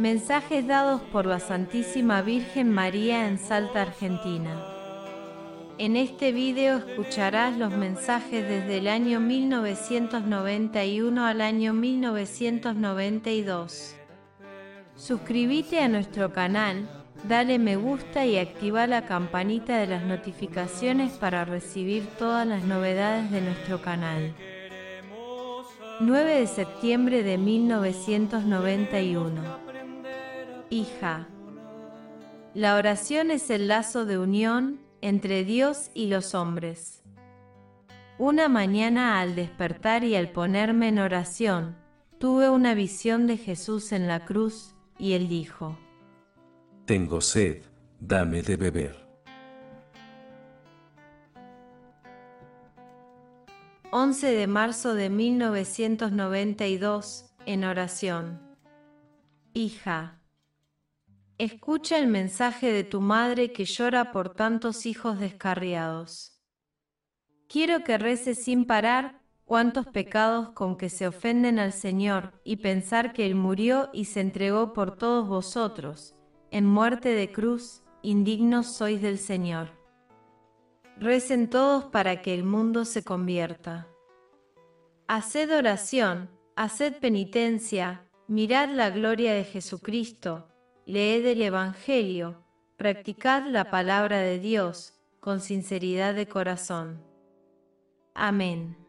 Mensajes dados por la Santísima Virgen María en Salta, Argentina. En este video escucharás los mensajes desde el año 1991 al año 1992. Suscríbete a nuestro canal, dale me gusta y activa la campanita de las notificaciones para recibir todas las novedades de nuestro canal. 9 de septiembre de 1991 Hija. La oración es el lazo de unión entre Dios y los hombres. Una mañana al despertar y al ponerme en oración, tuve una visión de Jesús en la cruz y él dijo, Tengo sed, dame de beber. 11 de marzo de 1992, en oración. Hija, Escucha el mensaje de tu madre que llora por tantos hijos descarriados. Quiero que reces sin parar cuántos pecados con que se ofenden al Señor y pensar que Él murió y se entregó por todos vosotros, en muerte de cruz, indignos sois del Señor. Recen todos para que el mundo se convierta. Haced oración, haced penitencia, mirad la gloria de Jesucristo, leed el Evangelio, practicad la palabra de Dios con sinceridad de corazón. Amén.